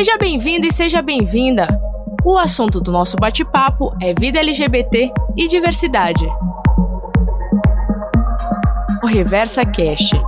Seja bem-vindo e seja bem-vinda! O assunto do nosso bate-papo é vida LGBT e diversidade. O Reversa Cast.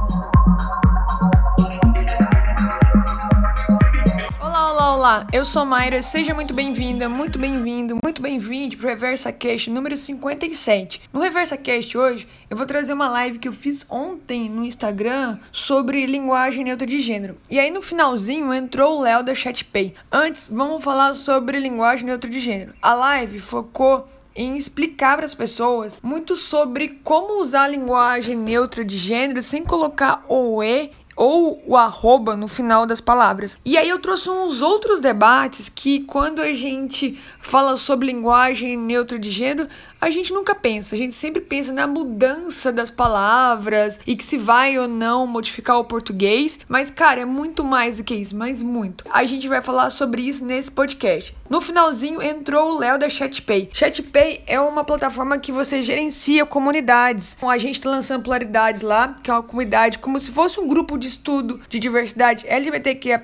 Olá, eu sou Mayra, seja muito bem-vinda, muito bem-vindo, muito bem-vindo pro Reversa Cast número 57. No Reversa Cast hoje, eu vou trazer uma live que eu fiz ontem no Instagram sobre linguagem neutra de gênero. E aí no finalzinho entrou o Léo da ChatPay. Antes, vamos falar sobre linguagem neutra de gênero. A live focou em explicar para as pessoas muito sobre como usar a linguagem neutra de gênero sem colocar o e ou o arroba no final das palavras. E aí eu trouxe uns outros debates que quando a gente fala sobre linguagem neutra de gênero, a gente nunca pensa, a gente sempre pensa na mudança das palavras e que se vai ou não modificar o português, mas cara, é muito mais do que isso, mas muito. A gente vai falar sobre isso nesse podcast. No finalzinho entrou o Léo da ChatPay. ChatPay é uma plataforma que você gerencia comunidades. A gente tá lançando Polaridades lá, que é uma comunidade como se fosse um grupo de estudo de diversidade LGBTQIA+.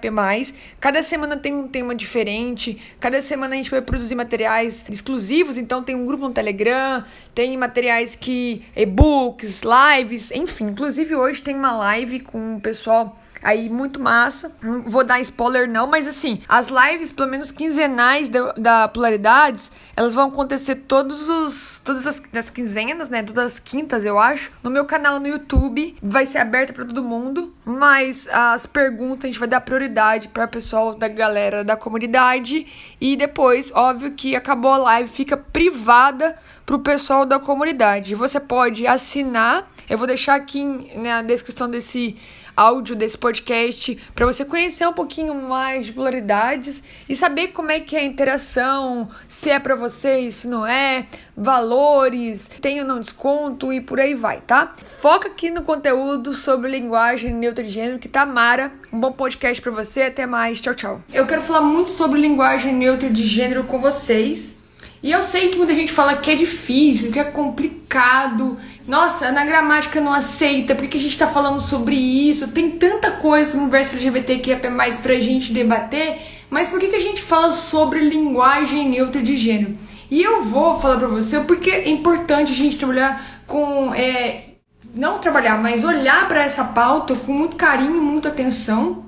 Cada semana tem um tema diferente, cada semana a gente vai produzir materiais exclusivos, então tem um grupo no Telegram Instagram, tem materiais que e-books, lives, enfim. Inclusive hoje tem uma live com o pessoal aí muito massa. Não vou dar spoiler não, mas assim, as lives, pelo menos quinzenais da, da Polaridades, elas vão acontecer todos os todas as, as quinzenas, né, todas as quintas, eu acho, no meu canal no YouTube. Vai ser aberta para todo mundo, mas as perguntas a gente vai dar prioridade para pessoal da galera da comunidade e depois, óbvio que acabou a live, fica privada para o pessoal da comunidade. Você pode assinar, eu vou deixar aqui na descrição desse áudio desse podcast para você conhecer um pouquinho mais de polaridades e saber como é que é a interação, se é para você, se não é, valores, tem ou não desconto e por aí vai, tá? Foca aqui no conteúdo sobre linguagem neutra de gênero que tá mara. Um bom podcast para você, até mais, tchau, tchau. Eu quero falar muito sobre linguagem neutra de gênero com vocês. E eu sei que muita gente fala que é difícil, que é complicado. Nossa, na gramática não aceita, porque a gente tá falando sobre isso. Tem tanta coisa no verso LGBT que é mais pra gente debater. Mas por que, que a gente fala sobre linguagem neutra de gênero? E eu vou falar pra você porque é importante a gente trabalhar com. É, não trabalhar, mas olhar para essa pauta com muito carinho, muita atenção.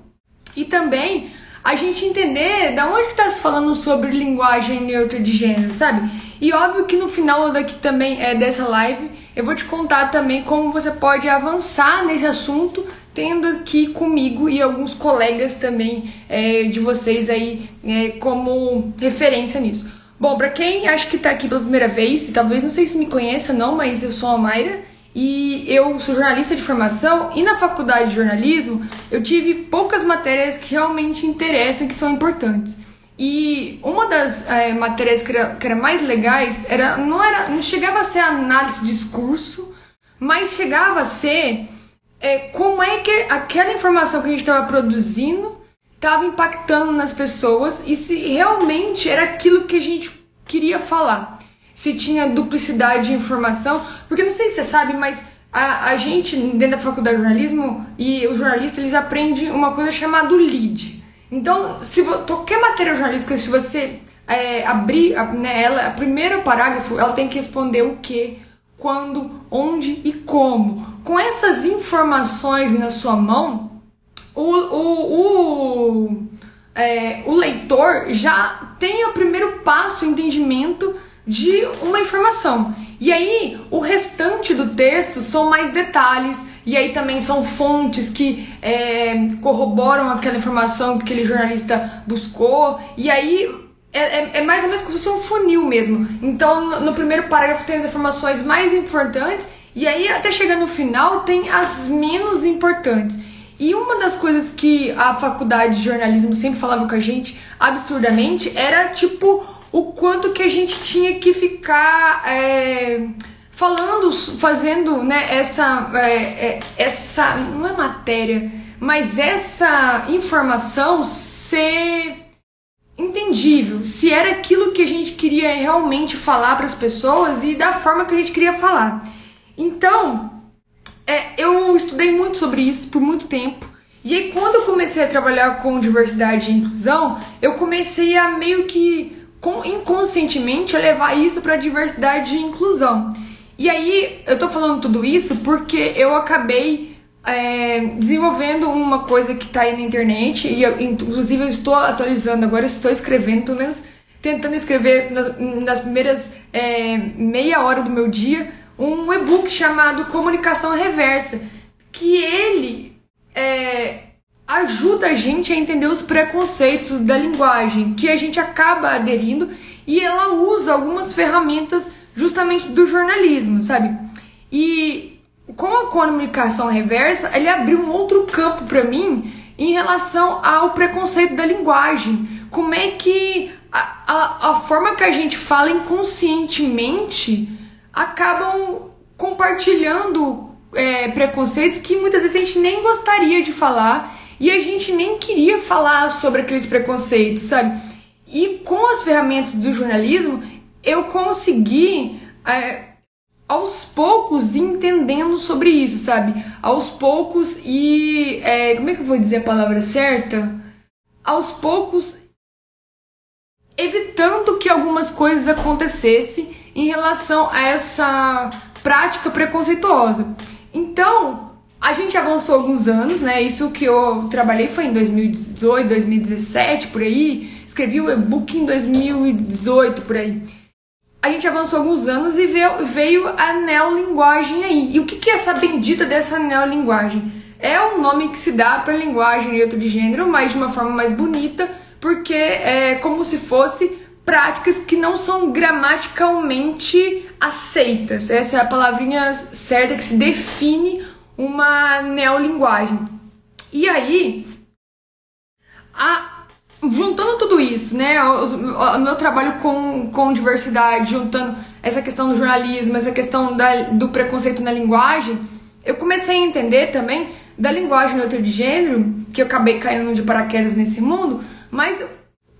E também a gente entender da onde que tá se falando sobre linguagem neutra de gênero, sabe? E óbvio que no final daqui também é dessa live eu vou te contar também como você pode avançar nesse assunto, tendo aqui comigo e alguns colegas também é, de vocês aí é, como referência nisso. Bom, para quem acha que tá aqui pela primeira vez, e talvez não sei se me conheça não, mas eu sou a Mayra e eu sou jornalista de formação e na faculdade de jornalismo eu tive poucas matérias que realmente interessam e que são importantes. E uma das é, matérias que era, que era, mais legais era não era não chegava a ser análise de discurso, mas chegava a ser é, como é que aquela informação que a gente estava produzindo estava impactando nas pessoas e se realmente era aquilo que a gente queria falar se tinha duplicidade de informação, porque não sei se você sabe, mas a, a gente, dentro da faculdade de jornalismo, e os jornalistas, eles aprendem uma coisa chamada lead. Então, se qualquer matéria jornalística, se você é, abrir né, ela, o primeiro parágrafo, ela tem que responder o que, quando, onde e como. Com essas informações na sua mão, o, o, o, é, o leitor já tem o primeiro passo, o entendimento de uma informação. E aí, o restante do texto são mais detalhes, e aí também são fontes que é, corroboram aquela informação que aquele jornalista buscou, e aí é, é, é, mais ou menos como se fosse um funil mesmo. Então, no, no primeiro parágrafo tem as informações mais importantes, e aí até chegar no final tem as menos importantes. E uma das coisas que a faculdade de jornalismo sempre falava com a gente absurdamente era tipo o quanto que a gente tinha que ficar é, falando, fazendo né, essa, é, é, essa, não é matéria, mas essa informação ser entendível, se era aquilo que a gente queria realmente falar para as pessoas e da forma que a gente queria falar. Então, é, eu estudei muito sobre isso por muito tempo E aí, quando eu comecei a trabalhar com diversidade e inclusão, eu comecei a meio que inconscientemente levar isso para diversidade e inclusão. E aí, eu tô falando tudo isso porque eu acabei é, desenvolvendo uma coisa que tá aí na internet, e eu, inclusive eu estou atualizando agora, estou escrevendo, pelo menos tentando escrever nas, nas primeiras é, meia hora do meu dia, um e-book chamado Comunicação Reversa, que ele é, ajuda a gente a entender os preconceitos da linguagem que a gente acaba aderindo e ela usa algumas ferramentas justamente do jornalismo, sabe? E com a comunicação reversa, ele abriu um outro campo para mim em relação ao preconceito da linguagem. Como é que a, a, a forma que a gente fala inconscientemente acabam compartilhando é, preconceitos que muitas vezes a gente nem gostaria de falar e a gente nem queria falar sobre aqueles preconceitos, sabe? E com as ferramentas do jornalismo, eu consegui é, aos poucos entendendo sobre isso, sabe? Aos poucos e. É, como é que eu vou dizer a palavra certa? Aos poucos evitando que algumas coisas acontecessem em relação a essa prática preconceituosa. Então, a gente avançou alguns anos, né? Isso que eu trabalhei foi em 2018, 2017, por aí. Escrevi o e-book em 2018, por aí a gente avançou alguns anos e veio, veio a neolinguagem aí. E o que, que é essa bendita dessa neolinguagem? É um nome que se dá para linguagem neutro de gênero, mas de uma forma mais bonita, porque é como se fosse práticas que não são gramaticalmente aceitas. Essa é a palavrinha certa que se define uma neolinguagem. E aí, a juntando tudo isso, né, o, meu trabalho com, com diversidade, juntando essa questão do jornalismo, essa questão da, do preconceito na linguagem, eu comecei a entender também da linguagem neutra de gênero, que eu acabei caindo de paraquedas nesse mundo, mas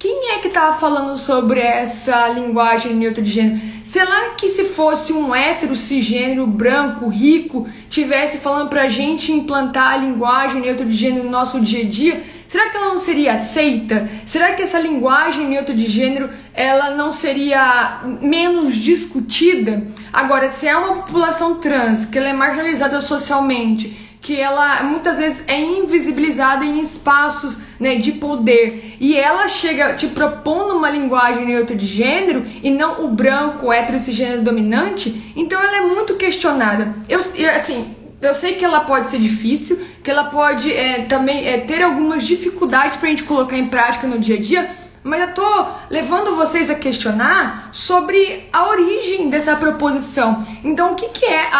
quem é que estava falando sobre essa linguagem neutra de gênero? Será que se fosse um hétero cisgênero branco, rico, tivesse falando pra gente implantar a linguagem neutra de gênero no nosso dia a dia, Será que ela não seria aceita? Será que essa linguagem neutra de gênero ela não seria menos discutida? Agora, se é uma população trans, que ela é marginalizada socialmente, que ela muitas vezes é invisibilizada em espaços né, de poder e ela chega te propondo uma linguagem neutra de gênero e não o branco, hétero esse gênero dominante, então ela é muito questionada. Eu, assim, eu sei que ela pode ser difícil, que ela pode é, também é, ter algumas dificuldades para a gente colocar em prática no dia a dia, mas eu tô levando vocês a questionar sobre a origem dessa proposição. Então, o que, que é a,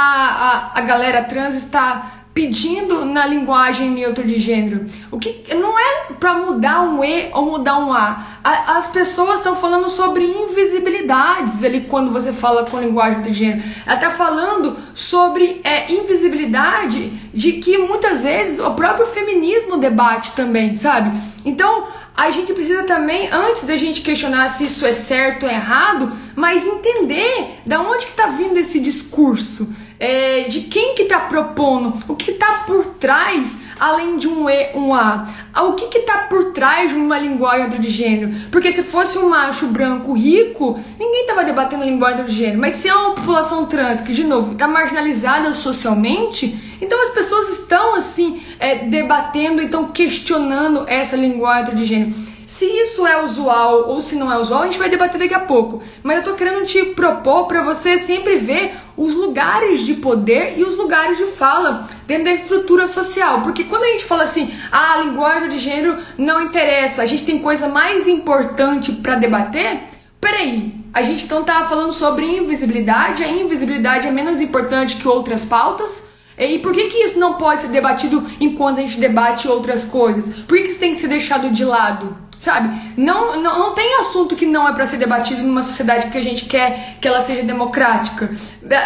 a, a galera trans está pedindo na linguagem neutra de gênero. O que não é para mudar um e ou mudar um a. a as pessoas estão falando sobre invisibilidades ali quando você fala com linguagem de gênero. Ela está falando sobre é, invisibilidade de que muitas vezes o próprio feminismo debate também, sabe? Então a gente precisa também, antes da gente questionar se isso é certo ou errado, mas entender da onde que está vindo esse discurso é, de quem que está propondo, o que está por trás, além de um E, um A. Ah, o que está por trás de uma linguagem de gênero? Porque se fosse um macho branco rico, ninguém estava debatendo a linguagem de gênero. Mas se é uma população trans que, de novo, está marginalizada socialmente, então as pessoas estão assim é, debatendo, então questionando essa linguagem de gênero. Se isso é usual ou se não é usual, a gente vai debater daqui a pouco. Mas eu tô querendo te propor para você sempre ver os lugares de poder e os lugares de fala dentro da estrutura social. Porque quando a gente fala assim, ah, a linguagem de gênero não interessa, a gente tem coisa mais importante para debater, peraí, a gente então tá falando sobre invisibilidade, a invisibilidade é menos importante que outras pautas? E por que, que isso não pode ser debatido enquanto a gente debate outras coisas? Por que, que isso tem que ser deixado de lado? sabe? Não, não, não tem assunto que não é para ser debatido numa sociedade que a gente quer que ela seja democrática.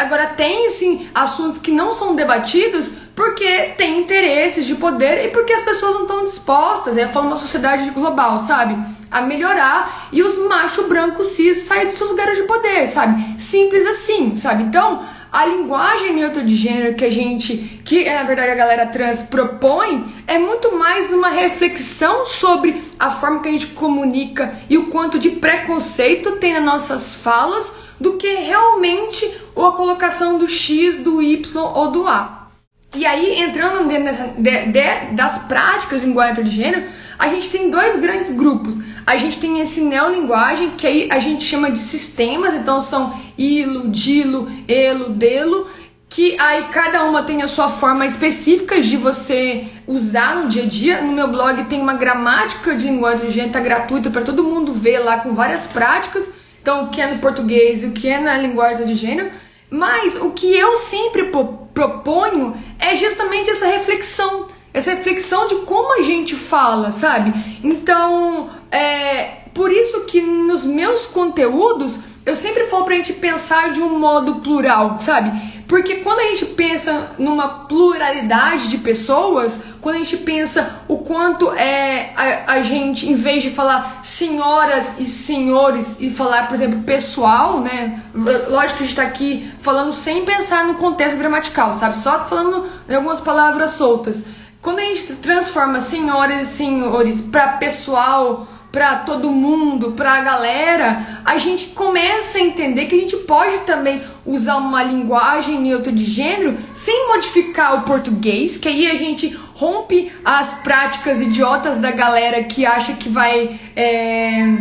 Agora, tem, sim, assuntos que não são debatidos porque tem interesses de poder e porque as pessoas não estão dispostas, é falando uma sociedade global, sabe? A melhorar e os machos brancos cis saírem dos seus lugares de poder, sabe? Simples assim, sabe? Então, a linguagem neutra de gênero que a gente, que na verdade a galera trans propõe, é muito mais uma reflexão sobre a forma que a gente comunica e o quanto de preconceito tem nas nossas falas do que realmente a colocação do X, do Y ou do A. E aí, entrando dentro dessa, de, de, das práticas de linguagem de gênero, a gente tem dois grandes grupos. A gente tem esse neolinguagem, que aí a gente chama de sistemas, então são ilo, dilo, elo, delo, que aí cada uma tem a sua forma específica de você usar no dia a dia. No meu blog tem uma gramática de linguagem de gênero, tá gratuita para todo mundo ver lá com várias práticas. Então, o que é no português e o que é na linguagem de gênero. Mas o que eu sempre proponho é justamente essa reflexão essa reflexão de como a gente fala, sabe? Então, é por isso que nos meus conteúdos eu sempre falo pra gente pensar de um modo plural, sabe? Porque quando a gente pensa numa pluralidade de pessoas, quando a gente pensa o quanto é a, a, gente, em vez de falar senhoras e senhores e falar, por exemplo, pessoal, né? Lógico que a gente tá aqui falando sem pensar no contexto gramatical, sabe? Só falando em algumas palavras soltas. Quando a gente transforma senhoras e senhores para pessoal, para todo mundo, para a galera, a gente começa a entender que a gente pode também usar uma linguagem neutra de gênero sem modificar o português, que aí a gente rompe as práticas idiotas da galera que acha que vai. É,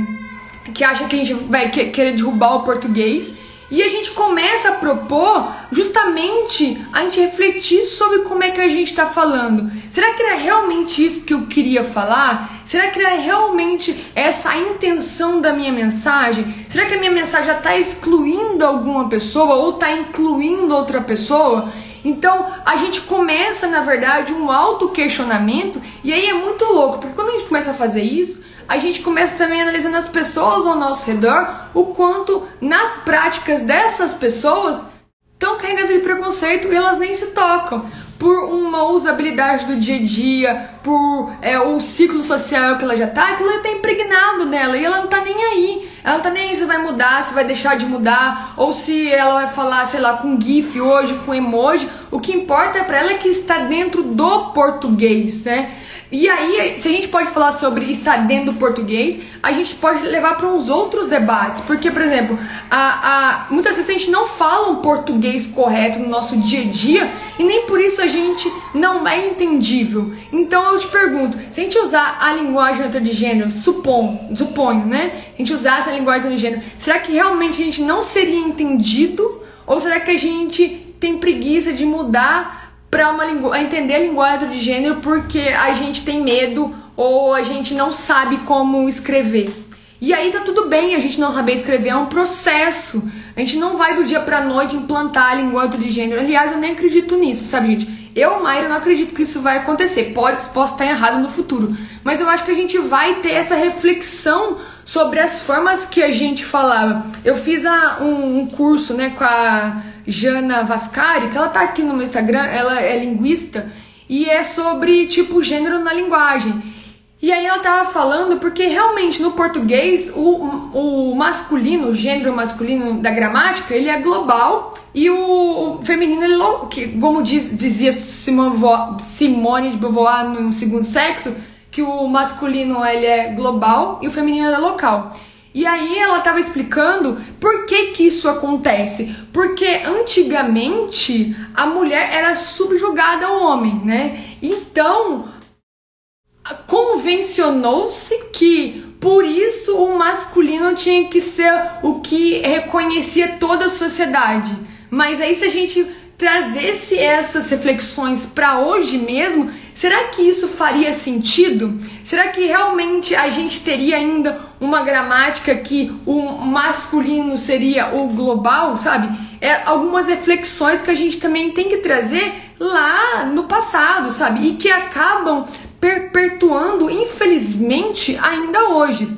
que acha que a gente vai querer derrubar o português e a gente começa a propor justamente a gente refletir sobre como é que a gente está falando. Será que era realmente isso que eu queria falar? Será que era realmente essa a intenção da minha mensagem? Será que a minha mensagem já está excluindo alguma pessoa ou está incluindo outra pessoa? Então a gente começa, na verdade, um auto-questionamento, e aí é muito louco, porque quando a gente começa a fazer isso, a gente começa também analisando as pessoas ao nosso redor, o quanto nas práticas dessas pessoas estão carregadas de preconceito e elas nem se tocam. Por uma usabilidade do dia a dia, por é, o ciclo social que ela já tá, aquilo já tá impregnado nela e ela não tá nem aí. Ela não tá nem aí se vai mudar, se vai deixar de mudar, ou se ela vai falar, sei lá, com GIF hoje, com emoji. O que importa para ela é que está dentro do português, né? E aí, se a gente pode falar sobre estar dentro do português, a gente pode levar para uns outros debates. Porque, por exemplo, a, a, muitas vezes a gente não fala um português correto no nosso dia a dia e nem por isso a gente não é entendível. Então eu te pergunto, se a gente usar a linguagem outra de gênero, supom, suponho, né? A gente usasse a linguagem outra de gênero, será que realmente a gente não seria entendido? Ou será que a gente tem preguiça de mudar para uma lingu entender a linguagem de gênero porque a gente tem medo ou a gente não sabe como escrever. E aí tá tudo bem a gente não saber escrever, é um processo. A gente não vai do dia pra noite implantar a linguagem de gênero. Aliás, eu nem acredito nisso, sabe, gente? Eu, Mayra, não acredito que isso vai acontecer. Pode, posso estar errado no futuro. Mas eu acho que a gente vai ter essa reflexão sobre as formas que a gente falava. Eu fiz a, um, um curso, né, com a Jana Vascari, que ela tá aqui no meu Instagram, ela é linguista e é sobre tipo gênero na linguagem. E aí ela tava falando porque realmente no português o, o masculino, o gênero masculino da gramática, ele é global e o, feminino, ele, que, como diz, dizia Simone de Beauvoir no segundo sexo, que o masculino ele é global e o feminino é local. E aí ela estava explicando por que que isso acontece. Porque antigamente a mulher era subjugada ao homem, né? Então, convencionou-se que por isso o masculino tinha que ser o que reconhecia toda a sociedade. Mas aí se a gente trazesse essas reflexões para hoje mesmo, será que isso faria sentido? Será que realmente a gente teria ainda uma gramática que o masculino seria o global, sabe? É algumas reflexões que a gente também tem que trazer lá no passado, sabe? E que acabam perpetuando, infelizmente, ainda hoje.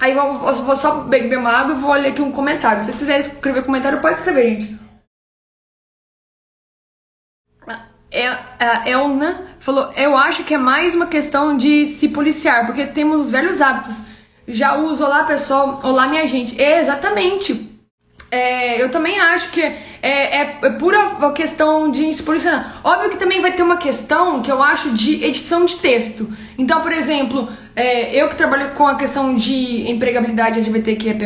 Aí eu vou só beber uma água e vou ler aqui um comentário. Se vocês quiserem escrever comentário, pode escrever, gente. A Elna falou: Eu acho que é mais uma questão de se policiar, porque temos os velhos hábitos. Já uso olá pessoal, olá minha gente. É, exatamente. é, eu também acho que é, é, é pura questão de se posicionar. Óbvio que também vai ter uma questão que eu acho de edição de texto. Então, por exemplo, é, eu que trabalho com a questão de empregabilidade LGBTQIA+,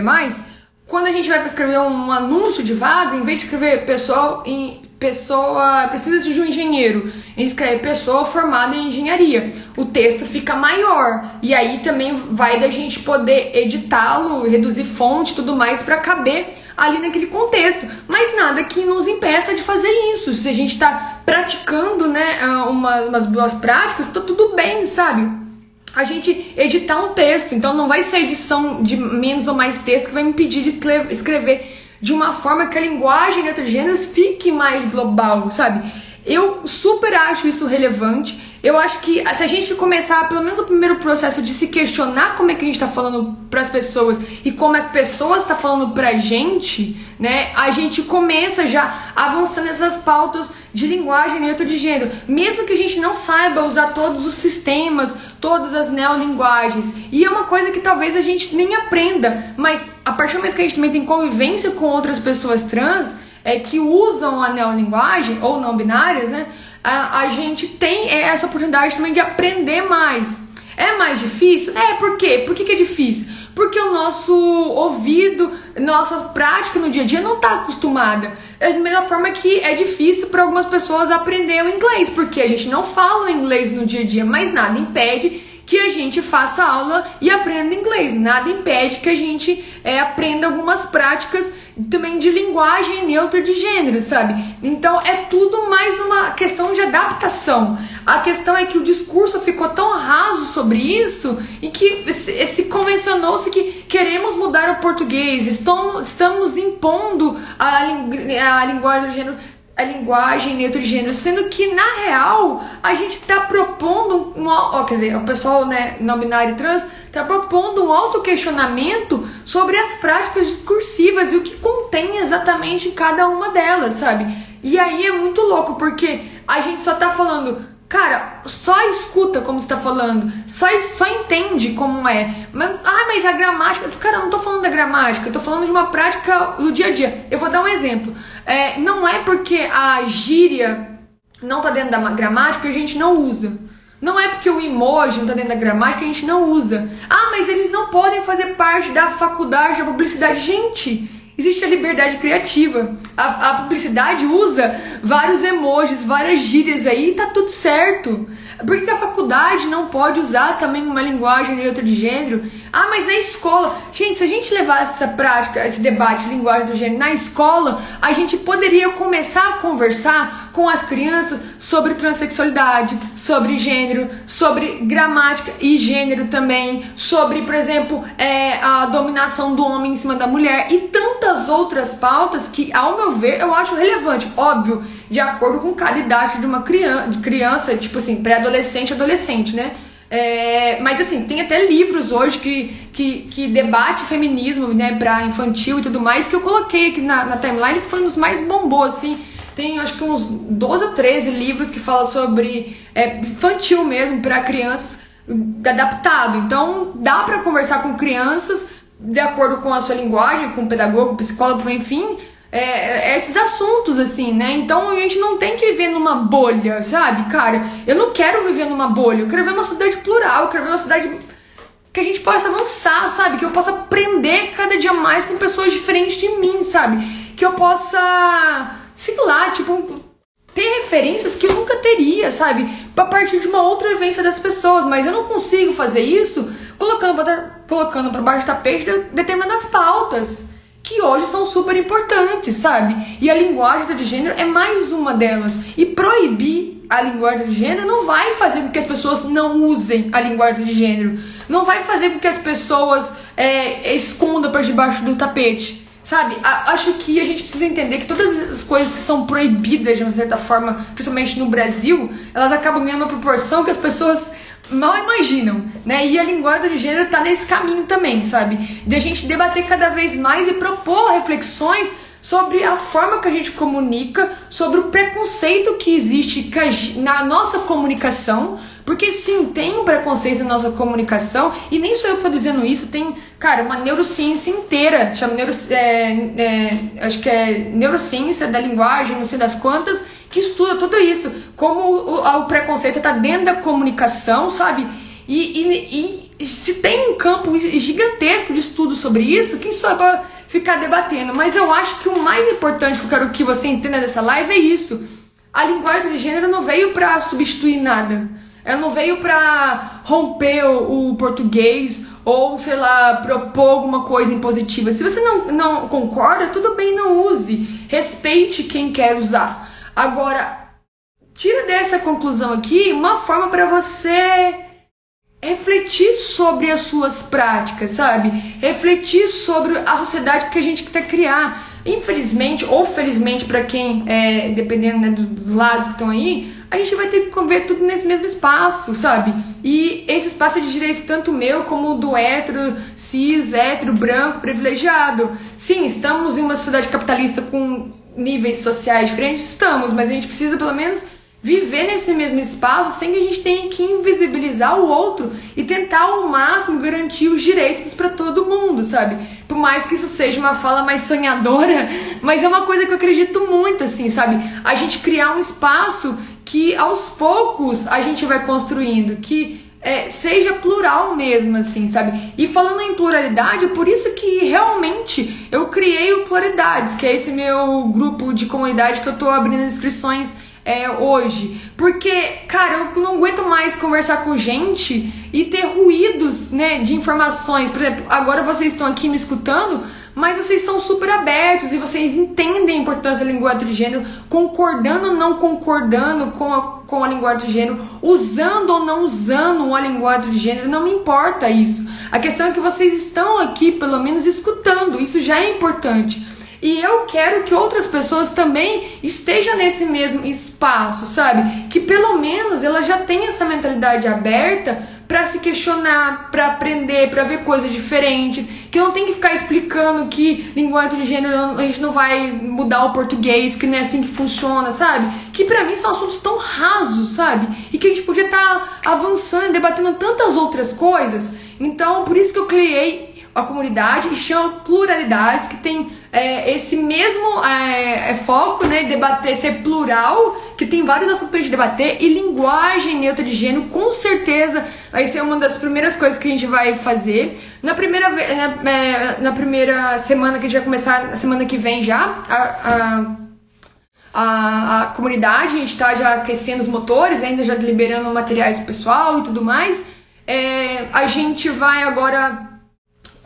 quando a gente vai escrever um anúncio de vaga, em vez de escrever pessoal em pessoa precisa de um engenheiro, a escreve pessoa formada em engenharia. O texto fica maior e aí também vai da gente poder editá-lo, reduzir fonte, tudo mais para caber ali naquele contexto. Mas nada que nos impeça de fazer isso. Se a gente está praticando, né, uma, umas boas práticas, tá tudo bem, sabe? a gente editar um texto. Então não vai ser edição de menos ou mais texto que vai me impedir de escrever de uma forma que a linguagem de outros gêneros fique mais global, sabe? Eu super acho isso relevante. Eu acho que se a gente começar, pelo menos o primeiro processo de se questionar como é que a gente está falando para as pessoas e como as pessoas tá falando para a gente, né? A gente começa já avançando nessas pautas de linguagem neutro de gênero, mesmo que a gente não saiba usar todos os sistemas, todas as neolinguagens. E é uma coisa que talvez a gente nem aprenda, mas a partir do momento que a gente também tem convivência com outras pessoas trans, é, que usam a neolinguagem ou não binárias, né? A, a gente tem essa oportunidade também de aprender mais. É mais difícil? É, por quê? Por que, que é difícil? Porque o nosso ouvido, nossa prática no dia a dia não está acostumada. É da mesma forma que é difícil para algumas pessoas aprender o inglês, porque a gente não fala inglês no dia a dia, mas nada impede que a gente faça aula e aprenda inglês. Nada impede que a gente é, aprenda algumas práticas também de linguagem neutra de gênero, sabe? Então é tudo mais uma questão de adaptação. A questão é que o discurso ficou tão raso sobre isso e que se, se convencionou-se que queremos mudar o português, estamos, estamos impondo a, a linguagem do gênero a linguagem neutro gênero, sendo que na real a gente está propondo um, ó, quer dizer, o pessoal né, não binário trans está propondo um auto-questionamento sobre as práticas discursivas e o que contém exatamente cada uma delas, sabe? E aí é muito louco, porque a gente só tá falando Cara, só escuta como está falando, só, só entende como é. Mas, ah, mas a gramática. Cara, eu não tô falando da gramática, eu tô falando de uma prática do dia a dia. Eu vou dar um exemplo. É, não é porque a gíria não tá dentro da gramática que a gente não usa. Não é porque o emoji não tá dentro da gramática que a gente não usa. Ah, mas eles não podem fazer parte da faculdade da publicidade. Gente, existe a liberdade criativa. A, a publicidade usa vários emojis, várias gírias aí e tá tudo certo. Por que a faculdade não pode usar também uma linguagem neutra de gênero? Ah, mas na escola. Gente, se a gente levasse essa prática, esse debate de linguagem do gênero na escola, a gente poderia começar a conversar com as crianças sobre transexualidade, sobre gênero, sobre gramática e gênero também, sobre, por exemplo, é, a dominação do homem em cima da mulher e tantas outras pautas que, ao meu ver, eu acho relevante. Óbvio, de acordo com cada idade de uma criança, criança tipo assim, pré-adolescente, adolescente, né? É, mas assim, tem até livros hoje que, que, que debate feminismo, né, pra infantil e tudo mais, que eu coloquei aqui na, na timeline, que foi um dos mais bombou, assim. Tem acho que uns 12 ou 13 livros que falam sobre é, infantil mesmo, para crianças, adaptado. Então dá para conversar com crianças de acordo com a sua linguagem, com o pedagogo, psicólogo, enfim, é, é, esses assuntos, assim, né? Então a gente não tem que viver numa bolha, sabe, cara? Eu não quero viver numa bolha, eu quero ver uma cidade plural, eu quero ver uma cidade que a gente possa avançar, sabe? Que eu possa aprender cada dia mais com pessoas diferentes de mim, sabe? Que eu possa, sei lá, tipo, ter referências que eu nunca teria, sabe? A partir de uma outra vivência das pessoas, mas eu não consigo fazer isso colocando pra, colocando para baixo do tapete determinadas pautas que hoje são super importantes, sabe? E a linguagem de gênero é mais uma delas. E proibir a linguagem de gênero não vai fazer com que as pessoas não usem a linguagem de gênero. Não vai fazer com que as pessoas é, escondam por debaixo do tapete. Sabe? A, acho que a gente precisa entender que todas as coisas que são proibidas de uma certa forma, principalmente no Brasil, elas acabam ganhando uma proporção que as pessoas mal imaginam, né? E a linguagem de gênero tá nesse caminho também, sabe? De a gente debater cada vez mais e propor reflexões sobre a forma que a gente comunica, sobre o preconceito que existe na nossa comunicação, Porque sim, tem um preconceito na nossa comunicação, e nem sou eu que tô dizendo isso, tem, cara, uma neurociência inteira, chama neuro, é, é, acho que é neurociência da linguagem, não sei das quantas, que estuda tudo isso, como o, o preconceito está dentro da comunicação, sabe? E, e, e, se tem um campo gigantesco de estudo sobre isso, quem só vai ficar debatendo? Mas eu acho que o mais importante que eu quero que você entenda dessa live é isso. A linguagem de gênero não veio para substituir nada. Ela não veio para romper o, o, português ou, sei lá, propor alguma coisa impositiva. Se você não, não concorda, tudo bem, não use. Respeite quem quer usar. Agora, tira dessa conclusão aqui uma forma para você refletir sobre as suas práticas, sabe? Refletir sobre a sociedade que a gente quer criar. Infelizmente ou felizmente para quem é, dependendo né, dos lados que estão aí, a gente vai ter que conviver tudo nesse mesmo espaço, sabe? E esse espaço é de direito tanto meu como do hétero, cis, hétero, branco, privilegiado. Sim, estamos em uma sociedade capitalista com níveis sociais diferentes? Estamos, mas a gente precisa pelo menos viver nesse mesmo espaço sem que a gente tenha que invisibilizar o outro e tentar ao máximo garantir os direitos para todo mundo, sabe? Por mais que isso seja uma fala mais sonhadora, mas é uma coisa que eu acredito muito, assim, sabe? A gente criar um espaço que aos poucos a gente vai construindo, que é, seja plural mesmo, assim, sabe? E falando em pluralidade, é por isso que realmente eu criei o Pluralidades, que é esse meu grupo de comunidade que eu tô abrindo inscrições é, hoje. Porque, cara, eu não aguento mais conversar com gente e ter ruídos, né, de informações. Por exemplo, agora vocês estão aqui me escutando, mas vocês são super abertos e vocês entendem a importância da linguagem de gênero, concordando ou não concordando com a, com a linguagem de gênero, usando ou não usando a linguagem de gênero, não me importa isso. A questão é que vocês estão aqui, pelo menos, escutando, isso já é importante. E eu quero que outras pessoas também estejam nesse mesmo espaço, sabe? Que pelo menos ela já tenha essa mentalidade aberta para se questionar, para aprender, para ver coisas diferentes, que não tem que ficar explicando que linguagem de gênero a gente não vai mudar o português, que não é assim que funciona, sabe? Que para mim são assuntos tão rasos, sabe? E que a gente podia estar tá avançando, debatendo tantas outras coisas. Então, por isso que eu criei a comunidade e chama Pluralidades, que tem é, esse mesmo é, é, foco, né, debater, ser plural, que tem vários assuntos pra gente debater, e linguagem neutra de gênero, com certeza vai ser uma das primeiras coisas que a gente vai fazer. Na primeira, na, é, na primeira semana que a gente vai começar, na semana que vem já, a, a, a, a comunidade, a gente tá já aquecendo os motores, ainda já liberando materiais pessoal e tudo mais. É, a gente vai agora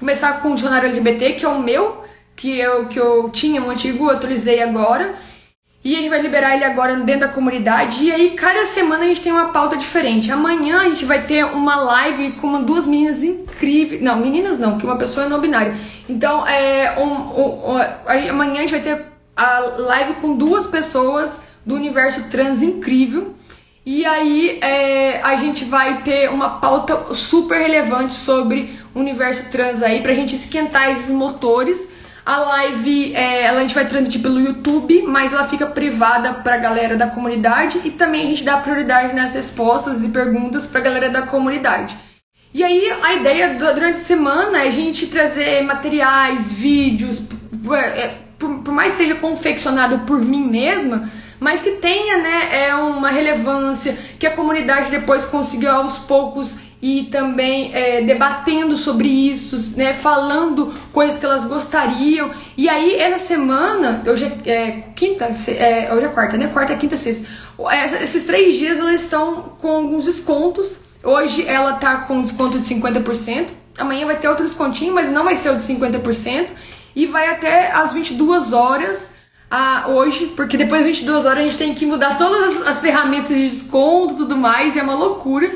começar com o dicionário LGBT, que é o meu, que eu, que eu tinha um antigo, eu atualizei agora. E a gente vai liberar ele agora dentro da comunidade. E aí, cada semana a gente tem uma pauta diferente. Amanhã a gente vai ter uma live com duas meninas incríveis. Não, meninas não, que uma pessoa é não binária. Então, é, um, um, um, amanhã a gente vai ter a live com duas pessoas do universo trans incrível. E aí é, a gente vai ter uma pauta super relevante sobre universo trans aí, pra gente esquentar esses motores a live é, a gente vai transmitir pelo YouTube, mas ela fica privada pra galera da comunidade e também a gente dá prioridade nas respostas e perguntas pra galera da comunidade. E aí a ideia durante a semana é a gente trazer materiais, vídeos, é, por, por mais seja confeccionado por mim mesma, mas que tenha né, é uma relevância, que a comunidade depois consiga aos poucos e também é, debatendo sobre isso, né, falando coisas que elas gostariam. E aí, essa semana, hoje é, é quinta, é, hoje é quarta, né? Quarta, quinta, sexta. Esses três dias elas estão com alguns descontos. Hoje ela tá com desconto de 50%. Amanhã vai ter outro descontinho, mas não vai ser o de 50%. E vai até as 22 horas a, hoje, porque depois das 22 horas a gente tem que mudar todas as, as ferramentas de desconto e tudo mais, e é uma loucura.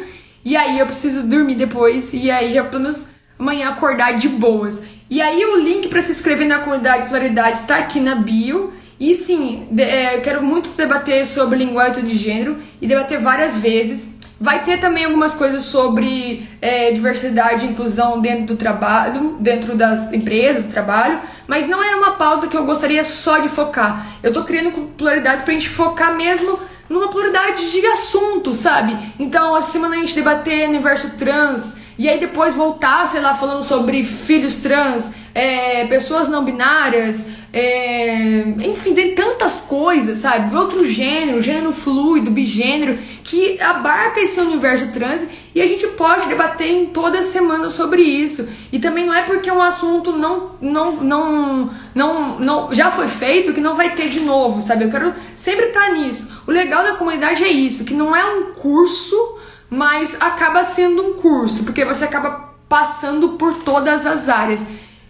E aí eu preciso dormir depois e aí já pelo menos amanhã acordar de boas. E aí o link para se inscrever na comunidade Claridade está aqui na bio. E sim, é, eu quero muito debater sobre linguagem de gênero e debater várias vezes. Vai ter também algumas coisas sobre é, diversidade e inclusão dentro do trabalho, dentro das empresas, do trabalho, mas não é uma pauta que eu gostaria só de focar. Eu tô criando pluralidades pra gente focar mesmo numa pluralidade de assuntos, sabe? Então, essa semana a gente debater universo trans, e aí depois voltar, sei lá, falando sobre filhos trans, é, pessoas não binárias, é, enfim, tem tantas coisas, sabe? Outro gênero, gênero fluido, bigênero, que abarca esse universo trans e a gente pode debater em toda semana sobre isso. E também não é porque um assunto não, não, não, não, não já foi feito que não vai ter de novo, sabe? Eu quero sempre estar nisso. O legal da comunidade é isso, que não é um curso, mas acaba sendo um curso, porque você acaba passando por todas as áreas.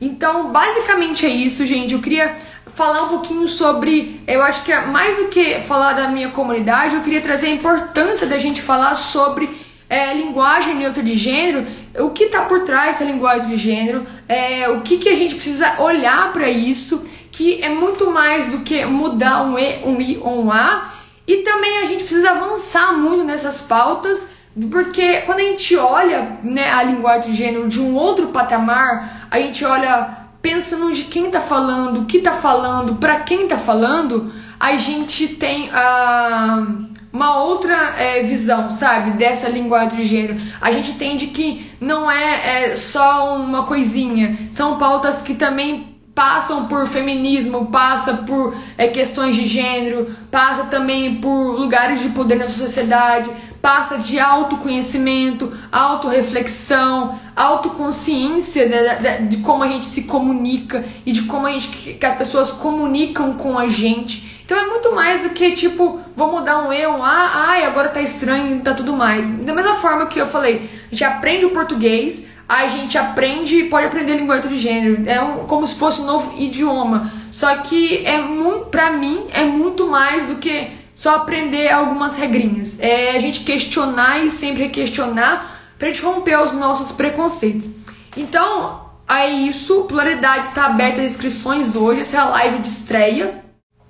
Então, basicamente é isso, gente. Eu queria falar um pouquinho sobre, eu acho que é mais do que falar da minha comunidade, eu queria trazer a importância da gente falar sobre é, linguagem neutra de gênero, o que está por trás dessa linguagem de gênero, é, o que, que a gente precisa olhar para isso, que é muito mais do que mudar um E, um I ou um A, e também a gente precisa avançar muito nessas pautas, porque quando a gente olha né, a linguagem de gênero de um outro patamar, a gente olha pensando de quem tá falando, o que tá falando, para quem tá falando, a gente tem uh, uma outra é, visão, sabe, dessa linguagem de gênero. A gente entende que não é, é só uma coisinha, são pautas que também passam por feminismo, passa por é, questões de gênero, passa também por lugares de poder na sociedade, passa de autoconhecimento, autorreflexão, autoconsciência de, de, de, como a gente se comunica e de como a gente, que as pessoas comunicam com a gente. Então é muito mais do que tipo, vou mudar um E, um A, ai, agora tá estranho, tá tudo mais. Da mesma forma que eu falei, a gente aprende o português, a gente aprende, pode aprender linguagem de gênero, é um, como se fosse um novo idioma. Só que é muito, para mim, é muito mais do que só aprender algumas regrinhas. É a gente questionar e sempre questionar para a gente romper os nossos preconceitos. Então, é isso. Pluralidade está aberta as inscrições hoje. Essa é a live de estreia.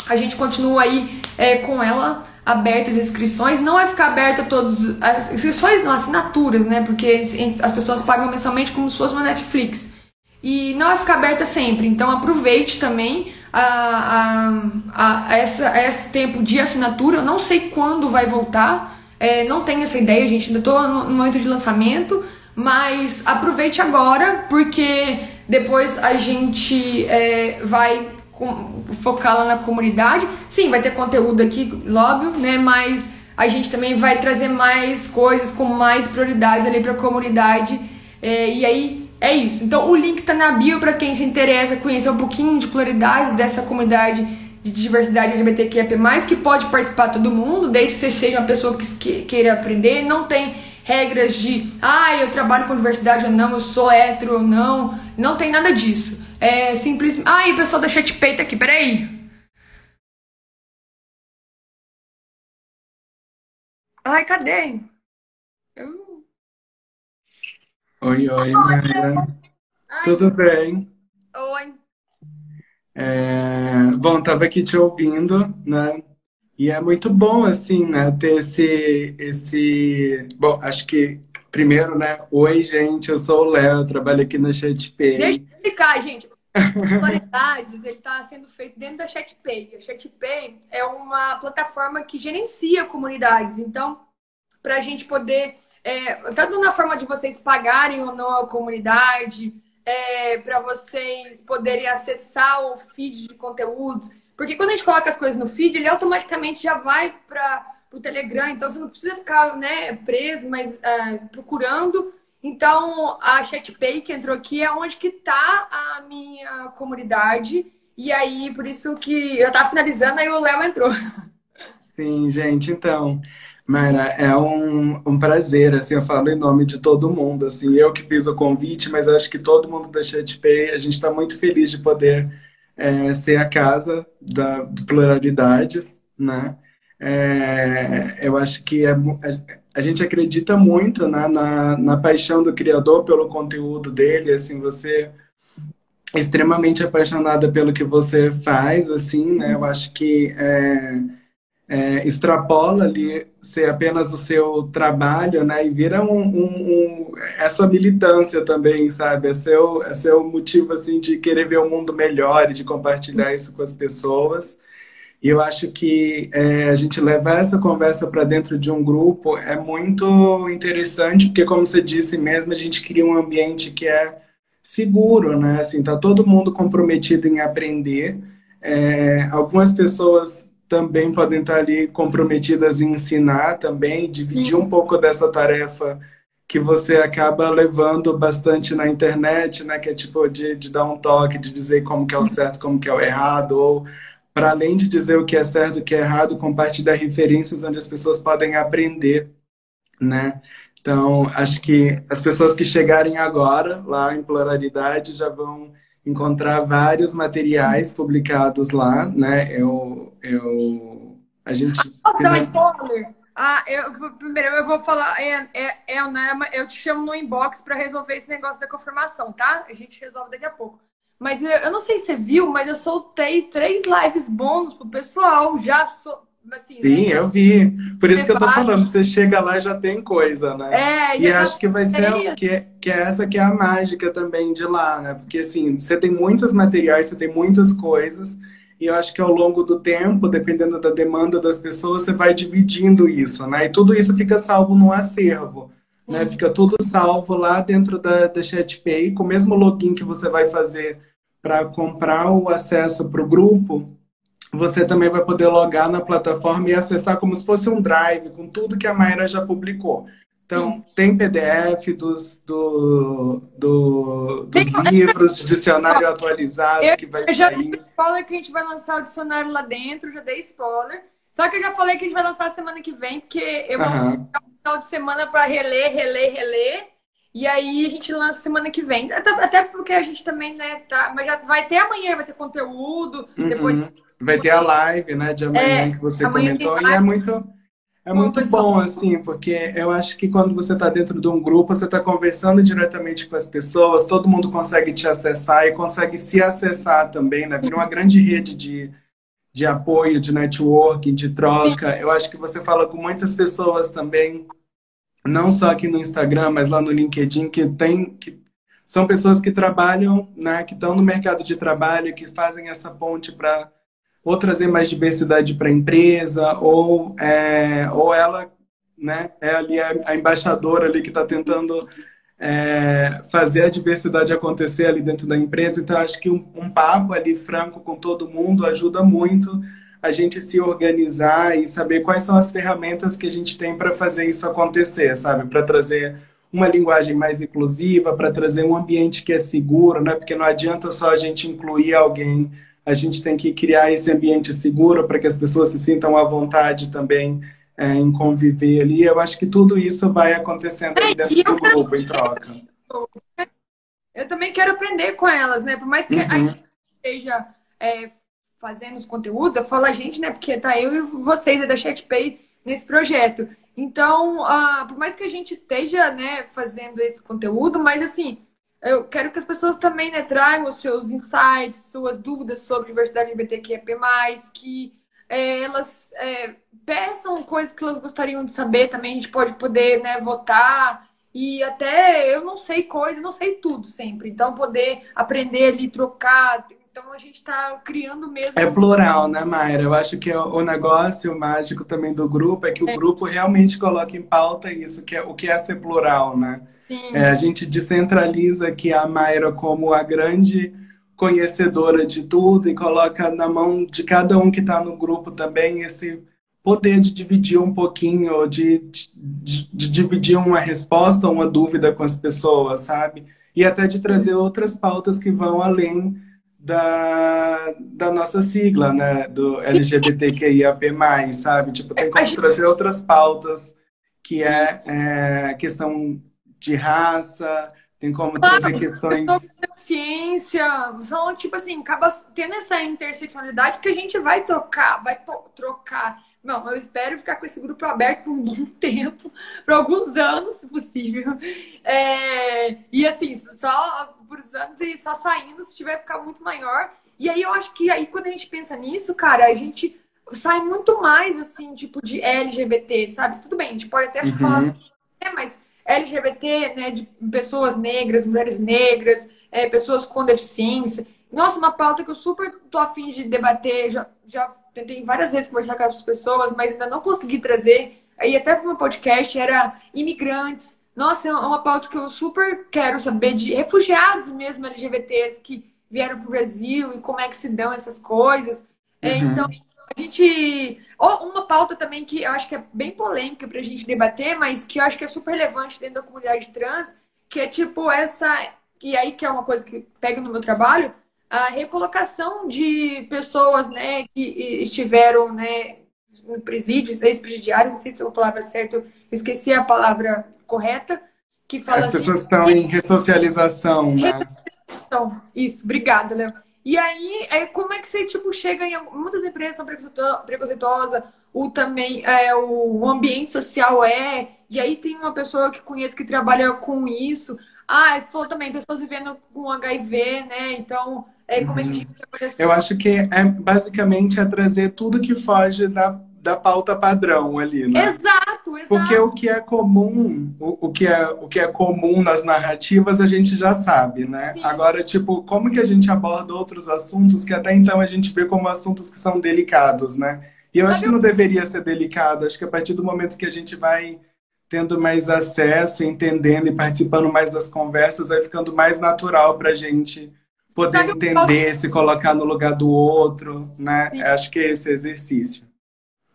A gente continua aí é, com ela abertas as inscrições. Não vai ficar aberta todas as inscrições, não, assinaturas, né? Porque as pessoas pagam mensalmente como se fosse uma Netflix. E não vai ficar aberta sempre. Então aproveite também a, a, a, essa, a esse tempo de assinatura. Eu não sei quando vai voltar. É, não tenho essa ideia, gente. Ainda estou no momento de lançamento. Mas aproveite agora, porque depois a gente é, vai focar lá na comunidade. Sim, vai ter conteúdo aqui, óbvio, né? Mas a gente também vai trazer mais coisas com mais prioridades ali para a comunidade. É, e aí é isso. Então o link tá na bio para quem se interessa conhecer um pouquinho de pluralidade dessa comunidade de diversidade LGBTQIA+, que pode participar todo mundo, desde que você seja uma pessoa que queira aprender. Não tem regras de, ah, eu trabalho com diversidade ou não, eu sou hétero ou não. Não tem nada disso. É simples. Ai, o pessoal da chatpay tá aqui, peraí. Ai, cadê? Eu... Oi, oi, Maria. Tudo bem? Oi. É... Bom, tava aqui te ouvindo, né? E é muito bom, assim, né, ter esse, esse... Bom, acho que Primeiro, né? Oi, gente, eu sou o Léo, trabalho aqui na ChatPay. Deixa eu explicar, gente. Popularidades, ele está sendo feito dentro da ChatPay. A ChatPay é uma plataforma que gerencia comunidades. Então, para a gente poder, é, tanto na forma de vocês pagarem ou não a comunidade, é, para vocês poderem acessar o feed de conteúdos. Porque quando a gente coloca as coisas no feed, ele automaticamente já vai para o Telegram, então você não precisa ficar né, preso, mas uh, procurando. Então, a ChatPay que entrou aqui é onde que tá a minha comunidade. E aí, por isso que eu tava finalizando, aí o Léo entrou. Sim, gente, então... Mayra, é um, um prazer, assim, eu falo em nome de todo mundo, assim, eu que fiz o convite, mas acho que todo mundo da ChatPay, a gente está muito feliz de poder é, ser a casa da, de pluralidades, né? É, eu acho que é, a gente acredita muito né, na, na paixão do criador pelo conteúdo dele, assim, você extremamente apaixonada pelo que você faz, assim, né? Eu acho que é, é, extrapola ali ser apenas o seu trabalho, né? E vira um, um, um é sua militância também, sabe? É seu, é seu motivo, assim, de querer ver o mundo melhor e de compartilhar isso com as pessoas. E eu acho que é, a gente levar essa conversa para dentro de um grupo é muito interessante, porque, como você disse mesmo, a gente cria um ambiente que é seguro, né? Assim, tá todo mundo comprometido em aprender. É, algumas pessoas também podem estar ali comprometidas em ensinar também, dividir Sim. um pouco dessa tarefa que você acaba levando bastante na internet, né? Que é tipo de, de dar um toque, de dizer como que é o certo, como que é o errado, ou para além de dizer o que é certo e o que é errado, compartilhar referências onde as pessoas podem aprender, né? Então, acho que as pessoas que chegarem agora lá em Pluralidade já vão encontrar vários materiais publicados lá, né? Eu, eu, a gente. Posso dar um spoiler? Ah, eu, primeiro eu vou falar, é, é, é, né, eu te chamo no inbox para resolver esse negócio da confirmação, tá? A gente resolve daqui a pouco. Mas eu, eu não sei se você viu, mas eu soltei três lives bônus pro pessoal. Já so, assim, Sim, né? eu vi. Por isso que eu tô falando, você chega lá e já tem coisa, né? É, e acho que vai ser que, que é essa que é a mágica também de lá, né? Porque assim, você tem muitos materiais, você tem muitas coisas. E eu acho que ao longo do tempo, dependendo da demanda das pessoas, você vai dividindo isso, né? E tudo isso fica salvo no acervo. Né? Fica tudo salvo lá dentro da, da ChatPay, com o mesmo login que você vai fazer para comprar o acesso para o grupo, você também vai poder logar na plataforma e acessar como se fosse um drive com tudo que a Mayra já publicou. Então, Sim. tem PDF dos, do, do, dos tem, livros, dicionário atualizado eu, que vai eu já sair. spoiler que a gente vai lançar o dicionário lá dentro, já dei spoiler. Só que eu já falei que a gente vai lançar semana que vem, porque eu uhum. vou final de semana para reler, reler, reler. E aí a gente lança semana que vem. Até porque a gente também, né, tá. Mas já vai ter amanhã, vai ter conteúdo. Uhum. Depois. Vai ter a live, né, de amanhã é, que você comentou. E é muito. É muito bom, assim, porque eu acho que quando você está dentro de um grupo, você está conversando diretamente com as pessoas, todo mundo consegue te acessar e consegue se acessar também, né? Vira uma grande rede de, de apoio, de networking, de troca. Eu acho que você fala com muitas pessoas também não só aqui no Instagram, mas lá no LinkedIn, que tem que são pessoas que trabalham, né, que estão no mercado de trabalho, que fazem essa ponte para ou trazer mais diversidade para a empresa, ou, é, ou ela né, é ali a, a embaixadora ali que está tentando é, fazer a diversidade acontecer ali dentro da empresa. Então, acho que um, um papo ali franco com todo mundo ajuda muito a gente se organizar e saber quais são as ferramentas que a gente tem para fazer isso acontecer, sabe? Para trazer uma linguagem mais inclusiva, para trazer um ambiente que é seguro, né? Porque não adianta só a gente incluir alguém, a gente tem que criar esse ambiente seguro para que as pessoas se sintam à vontade também é, em conviver ali. Eu acho que tudo isso vai acontecendo é, dentro do grupo, em troca. Eu também quero aprender com elas, né? Por mais que uhum. a gente esteja é, fazendo os conteúdos, eu falo a gente, né? Porque tá eu e vocês é da ChatPay nesse projeto. Então, uh, por mais que a gente esteja, né, fazendo esse conteúdo, mas assim, eu quero que as pessoas também, né, tragam os seus insights, suas dúvidas sobre diversidade LGBTQIA+, que é, elas é, peçam coisas que elas gostariam de saber também, a gente pode poder, né, votar e até eu não sei coisa, não sei tudo sempre. Então, poder aprender ali, trocar, então a gente está criando mesmo. É plural, né, Mayra? Eu acho que o negócio mágico também do grupo é que o é. grupo realmente coloca em pauta isso, que é o que é ser plural, né? É, a gente descentraliza aqui a Mayra como a grande conhecedora de tudo e coloca na mão de cada um que está no grupo também esse poder de dividir um pouquinho, de, de, de dividir uma resposta, uma dúvida com as pessoas, sabe? E até de trazer outras pautas que vão além da, da nossa sigla, né? Do LGBTQIAP+, sabe? Tipo, tem como trazer outras pautas, que é, é questão de raça, tem como claro, trazer questões... Ciência, são, tipo assim, acaba tendo essa interseccionalidade que a gente vai trocar, vai trocar não, eu espero ficar com esse grupo aberto por um bom tempo, por alguns anos, se possível. É, e assim, só por anos e só saindo se tiver ficar muito maior. E aí eu acho que aí quando a gente pensa nisso, cara, a gente sai muito mais assim, tipo de LGBT, sabe? Tudo bem, a gente pode até uhum. falar sobre, é, mas LGBT, né, de pessoas negras, mulheres negras, é, pessoas com deficiência. Nossa, uma pauta que eu super tô afim de debater, já, já tentei várias vezes conversar com as pessoas, mas ainda não consegui trazer. Aí até para o meu podcast era imigrantes. Nossa, é uma pauta que eu super quero saber de refugiados mesmo LGBTs que vieram para o Brasil e como é que se dão essas coisas. É, uhum. Então, a gente. Uma pauta também que eu acho que é bem polêmica para a gente debater, mas que eu acho que é super relevante dentro da comunidade trans, que é tipo essa. E aí que é uma coisa que pega no meu trabalho, a recolocação de pessoas né, que estiveram né, no presídio, ex-presidiário, não sei se é a palavra certa, eu esqueci a palavra correta, que fala As pessoas assim, estão em ressocialização, né? Então, isso, obrigada, Léo. E aí, é, como é que você tipo, chega em. Muitas empresas são preconceituosas, o também é, o ambiente social é. E aí tem uma pessoa que conheço que trabalha com isso. Ah, falou também, pessoas vivendo com HIV, né? Então, é, como uhum. é que a gente uhum. Eu acho que é basicamente é trazer tudo que foge da, da pauta padrão ali, né? Exato, exato. Porque o que é comum, o, o, que é, o que é comum nas narrativas a gente já sabe, né? Sim. Agora, tipo, como que a gente aborda outros assuntos que até então a gente vê como assuntos que são delicados, né? E eu acho que não deveria ser delicado. Acho que a partir do momento que a gente vai tendo mais acesso, entendendo e participando mais das conversas, vai ficando mais natural para a gente poder Sabe entender, se colocar no lugar do outro, né? Sim. Acho que é esse exercício.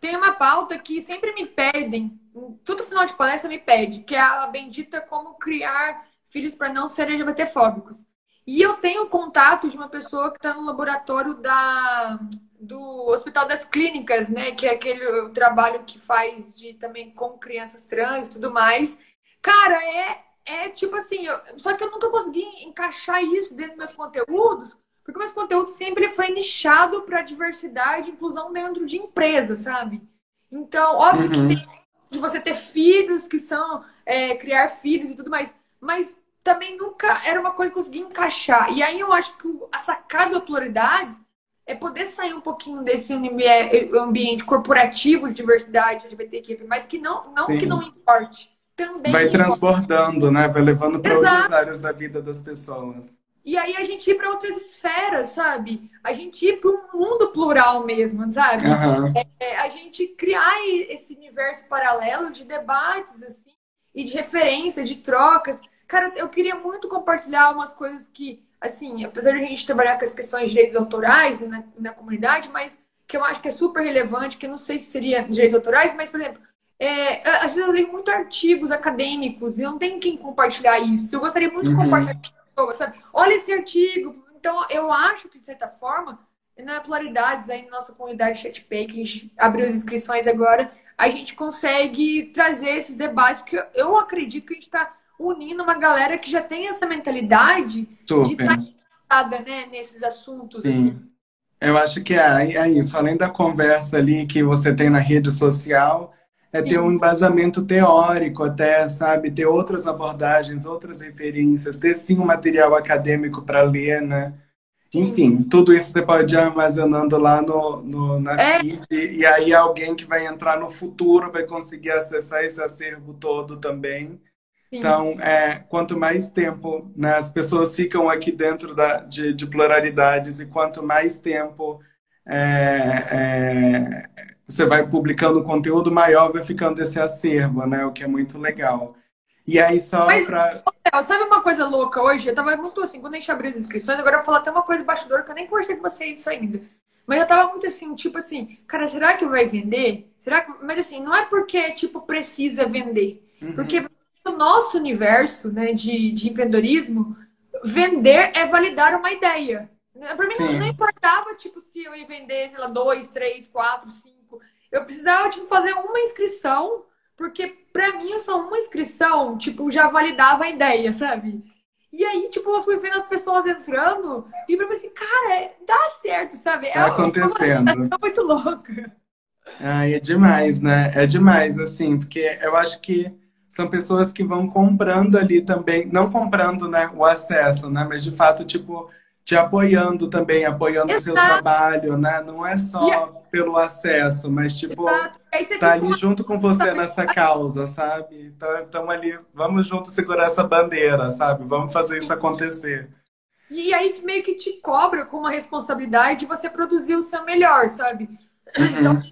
Tem uma pauta que sempre me pedem, todo final de palestra me pede, que é a bendita como criar filhos para não serem LGBTfóbicos. E eu tenho contato de uma pessoa que está no laboratório da do Hospital das Clínicas, né? Que é aquele trabalho que faz de também com crianças trans e tudo mais. Cara, é, é tipo assim, eu, só que eu nunca consegui encaixar isso dentro dos meus conteúdos, porque meus conteúdos sempre foi nichado para diversidade e inclusão dentro de empresas, sabe? Então, óbvio uhum. que tem de você ter filhos que são é, criar filhos e tudo mais, mas também nunca era uma coisa que eu conseguia encaixar. E aí eu acho que a sacada da pluralidade é poder sair um pouquinho desse ambiente corporativo de diversidade LGBTQ, mas que não, não que não importe. Também vai transbordando, né? Vai levando para outras áreas da vida das pessoas. E aí a gente ir para outras esferas, sabe? A gente ir para um mundo plural mesmo, sabe? Uhum. É, a gente criar esse universo paralelo de debates, assim, e de referência, de trocas. Cara, eu queria muito compartilhar umas coisas que assim, apesar de a gente trabalhar com as questões de direitos autorais na, na comunidade, mas que eu acho que é super relevante, que eu não sei se seria direitos autorais, mas, por exemplo, é, às vezes eu leio muito artigos acadêmicos e não tenho quem compartilhar isso. Eu gostaria muito uhum. de compartilhar sabe? Olha esse artigo. Então, eu acho que, de certa forma, na Polaridades, aí na nossa comunidade ChatPay, que a gente abriu as inscrições agora, a gente consegue trazer esses debates, porque eu acredito que a gente está unindo uma galera que já tem essa mentalidade Super. de estar tá né, nesses assuntos. Sim. Assim. Eu acho que é, é isso. Além da conversa ali que você tem na rede social, é ter um embasamento teórico até, sabe? Ter outras abordagens, outras referências, ter sim um material acadêmico para ler, né? Enfim, tudo isso você pode ir armazenando lá no, no na é. feed, e aí alguém que vai entrar no futuro vai conseguir acessar esse acervo todo também. Então, é, quanto mais tempo né, as pessoas ficam aqui dentro da, de, de pluralidades e quanto mais tempo é, é, você vai publicando conteúdo, maior vai ficando esse acervo, né? O que é muito legal. E aí, só para. Sabe uma coisa louca hoje? Eu tava muito assim, quando a gente abriu as inscrições, agora eu vou falar até uma coisa bastidor que eu nem conversei com vocês ainda. Mas eu tava muito assim, tipo assim, cara, será que vai vender? Será que... Mas assim, não é porque, tipo, precisa vender. Uhum. Porque no nosso universo né, de, de empreendedorismo, vender é validar uma ideia. Para mim não, não, importava tipo, se eu ia vender, sei lá, dois, três, quatro, cinco. Eu precisava tipo, fazer uma inscrição, porque para mim só uma inscrição tipo, já validava a ideia, sabe? E aí, tipo, eu fui vendo as pessoas entrando e pra mim assim, cara, é, dá certo, sabe? Tá é acontecendo. Uma muito louca. Ai, é demais, né? É demais, assim, porque eu acho que são pessoas que vão comprando ali também, não comprando né, o acesso, né? Mas de fato, tipo, te apoiando também, apoiando o seu trabalho, né? Não é só yeah. Pelo acesso, mas tipo, tá ali junto com você nessa causa, sabe? Então, ali, vamos juntos segurar essa bandeira, sabe? Vamos fazer isso acontecer. E aí meio que te cobra com uma responsabilidade de você produzir o seu melhor, sabe? Uhum. Então,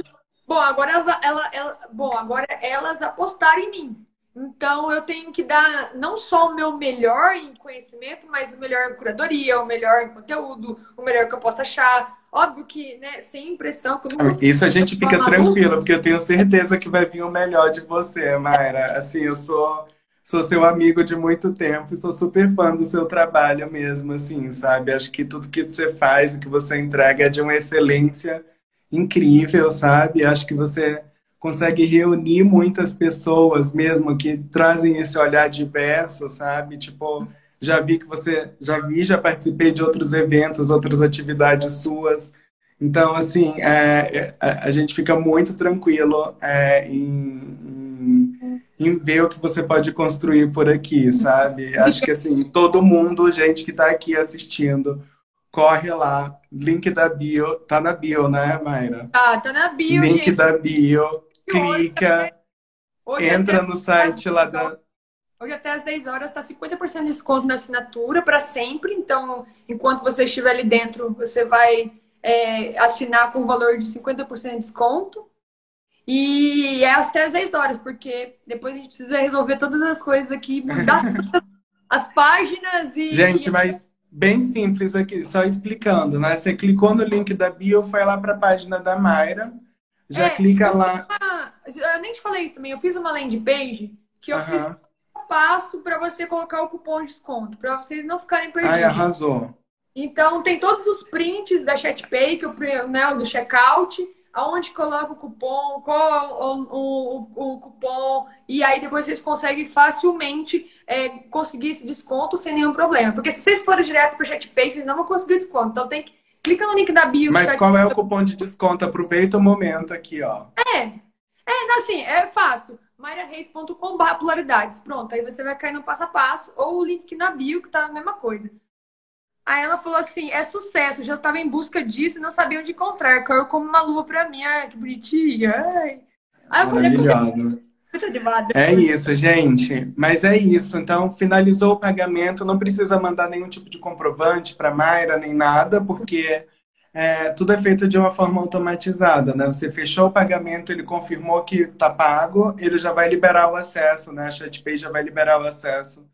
bom, agora elas, ela, ela, bom, agora elas apostaram em mim. Então eu tenho que dar não só o meu melhor em conhecimento, mas o melhor em curadoria, o melhor em conteúdo, o melhor que eu possa achar. Óbvio que, né, sem impressão. Isso a gente fica tranquilo, porque eu tenho certeza que vai vir o melhor de você, Mayra. Assim, eu sou sou seu amigo de muito tempo e sou super fã do seu trabalho mesmo, assim, sabe? Acho que tudo que você faz e que você entrega é de uma excelência incrível, sabe? Acho que você consegue reunir muitas pessoas mesmo que trazem esse olhar diverso, sabe? Tipo, já vi que você, já vi, já participei de outros eventos, outras atividades suas. Então, assim, é, é a, gente fica muito tranquilo é, em, em, em, ver o que você pode construir por aqui, sabe? Acho que, assim, todo mundo, gente que está aqui assistindo, corre lá. Link da bio, tá na bio, né, Mayra? Tá, tá na bio, Link gente. da bio clica, hoje entra no site lá da. Hoje até às 10 horas está 50% de desconto na assinatura para sempre. Então, enquanto você estiver ali dentro, você vai é, assinar com o valor de 50% de desconto. E é até às 10 horas, porque depois a gente precisa resolver todas as coisas aqui, mudar as páginas e. Gente, mas bem simples aqui, só explicando, né? Você clicou no link da bio, foi lá para a página da Mayra. Já é, clica lá. Eu nem te falei isso também. Eu fiz uma landing page que eu uh -huh. fiz um passo para você colocar o cupom de desconto, para vocês não ficarem perdidos. Ai, arrasou. Então tem todos os prints da ChatPay, que eu, né, do checkout, aonde coloca o cupom, qual o, o, o, cupom, e aí depois vocês conseguem facilmente é, conseguir esse desconto sem nenhum problema. Porque se vocês forem direto para o ChatPay, vocês não vão conseguir desconto. Então tem que Clica no link da bio. Mas tá qual é o cupom de desconto? Aproveita o momento aqui, ó. É. É, assim, é fácil. mariareis.com.br popularidades. Pronto, aí você vai cair no passo a passo. Ou o link na bio, que tá a mesma coisa. Aí ela falou assim, é sucesso. Já estava em busca disso e não sabia onde encontrar. Caiu como uma luva pra mim. Ai, que bonitinha. Ai. Eu falei, é isso, gente. Mas é isso. Então, finalizou o pagamento, não precisa mandar nenhum tipo de comprovante para Mayra nem nada, porque é, tudo é feito de uma forma automatizada, né? Você fechou o pagamento, ele confirmou que está pago, ele já vai liberar o acesso, né? A ChatPay já vai liberar o acesso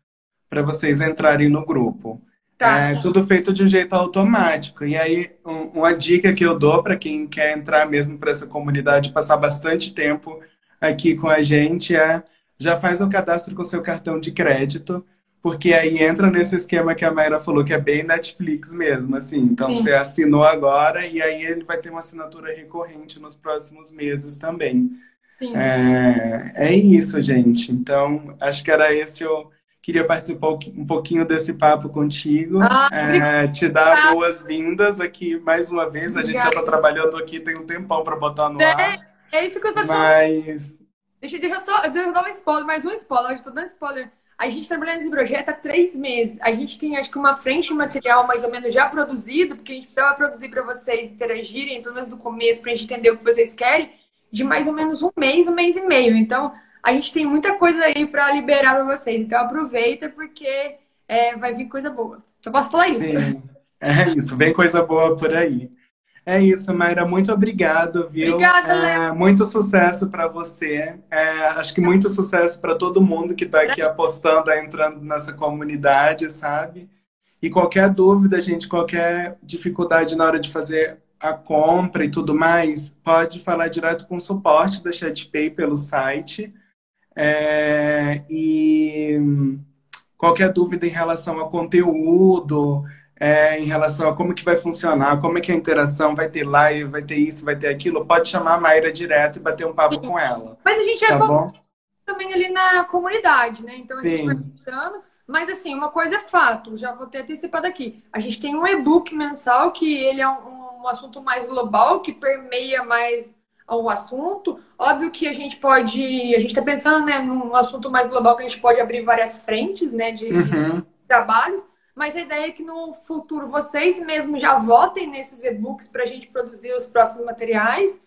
para vocês entrarem no grupo. Tá. É tudo feito de um jeito automático. E aí, um, uma dica que eu dou para quem quer entrar mesmo para essa comunidade, passar bastante tempo aqui com a gente é já faz o cadastro com seu cartão de crédito, porque aí entra nesse esquema que a Mayra falou, que é bem Netflix mesmo, assim. Então Sim. você assinou agora e aí ele vai ter uma assinatura recorrente nos próximos meses também. Sim. É, é isso, gente. Então, acho que era esse o. Queria participar um pouquinho desse papo contigo. Ah, é, te dar boas-vindas aqui mais uma vez. A gente já está trabalhando aqui, tem um tempão para botar no ar. É isso que eu tô falando. Mas... Deixa eu só eu dar um spoiler, mais um spoiler. Hoje tô dando spoiler. A gente trabalhando nesse projeto há três meses. A gente tem, acho que, uma frente de material mais ou menos já produzido, porque a gente precisava produzir para vocês interagirem, pelo menos do começo, para a gente entender o que vocês querem, de mais ou menos um mês, um mês e meio. Então, a gente tem muita coisa aí para liberar para vocês. Então, aproveita, porque é, vai vir coisa boa. Só posso falar isso. Sim. É isso, vem coisa boa por aí. É isso, Mayra. Muito obrigado, viu? Obrigada, é, Muito sucesso para você. É, acho que muito sucesso para todo mundo que está aqui apostando, entrando nessa comunidade, sabe? E qualquer dúvida, gente, qualquer dificuldade na hora de fazer a compra e tudo mais, pode falar direto com o suporte da ChatPay pelo site. É, e qualquer dúvida em relação ao conteúdo, é, em relação a como que vai funcionar, como é que é a interação, vai ter live, vai ter isso, vai ter aquilo, pode chamar a Mayra direto e bater um papo com ela. Mas a gente é tá bom? também ali na comunidade, né? Então a Sim. gente vai visitando. Mas assim, uma coisa é fato, já vou ter antecipado aqui. A gente tem um e-book mensal que ele é um, um assunto mais global, que permeia mais o assunto. Óbvio que a gente pode, a gente está pensando né, num assunto mais global que a gente pode abrir várias frentes né, de, uhum. de trabalhos mas a ideia é que no futuro vocês mesmos já votem nesses e-books para a gente produzir os próximos materiais.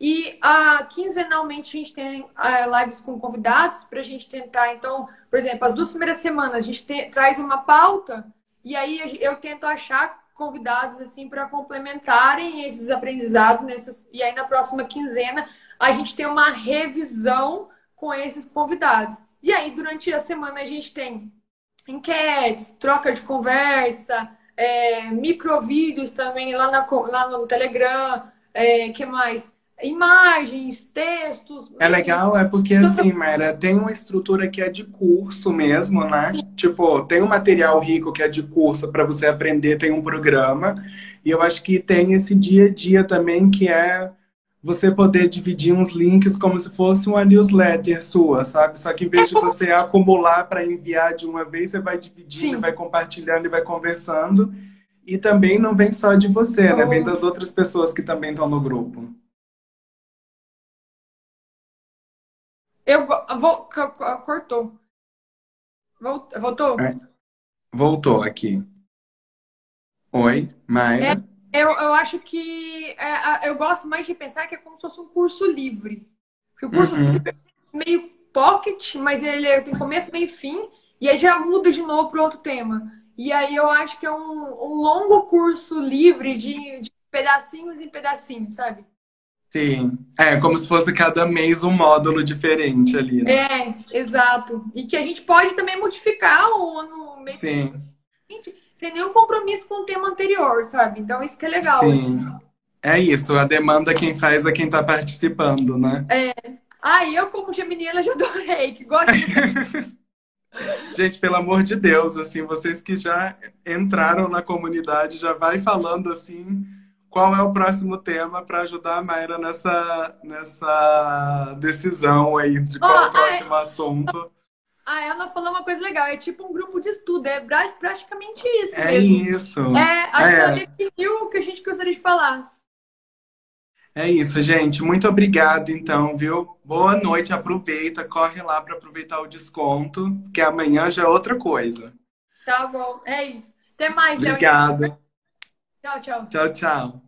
E uh, quinzenalmente a gente tem uh, lives com convidados para a gente tentar. Então, por exemplo, as duas primeiras semanas a gente te, traz uma pauta E aí eu tento achar convidados assim para complementarem esses aprendizados nessas e aí na próxima quinzena a gente tem uma revisão com esses convidados. E aí durante a semana a gente tem enquetes, troca de conversa, é, microvídeos também lá, na, lá no Telegram, é, que mais? Imagens, textos. É legal, é porque assim, Mayra, tem uma estrutura que é de curso mesmo, né? Sim. Tipo, tem um material rico que é de curso para você aprender, tem um programa. E eu acho que tem esse dia a dia também que é você poder dividir uns links como se fosse uma newsletter sua, sabe? Só que em vez de você acumular para enviar de uma vez, você vai dividindo, Sim. vai compartilhando e vai conversando. E também não vem só de você, né? Vem das outras pessoas que também estão no grupo. Eu vou. Cortou. Voltou? É. Voltou aqui. Oi, Maia. É. Eu, eu acho que é, eu gosto mais de pensar que é como se fosse um curso livre. Porque o curso uhum. livre é meio pocket, mas ele é, tem começo, meio e fim, e aí já muda de novo para outro tema. E aí eu acho que é um, um longo curso livre de, de pedacinhos em pedacinhos, sabe? Sim, é como se fosse cada mês um módulo diferente ali. Né? É, exato. E que a gente pode também modificar o ano. Sim sem nenhum compromisso com o tema anterior, sabe? Então isso que é legal. Sim. Assim. É isso, a demanda quem faz é quem está participando, né? É. Ah, eu como geminiana já adorei, que gosto de... Gente, pelo amor de Deus, assim, vocês que já entraram na comunidade, já vai falando assim, qual é o próximo tema para ajudar a Mayra nessa, nessa decisão aí de qual oh, é o próximo ai... assunto. A Ana falou uma coisa legal, é tipo um grupo de estudo, é praticamente isso é mesmo. Isso. É, acho é. que ela definiu o que a gente gostaria de falar. É isso, gente. Muito obrigado, então, viu? Boa noite, aproveita, corre lá para aproveitar o desconto, que amanhã já é outra coisa. Tá bom, é isso. Até mais, Léo. Obrigado. Tchau, tchau. Tchau, tchau.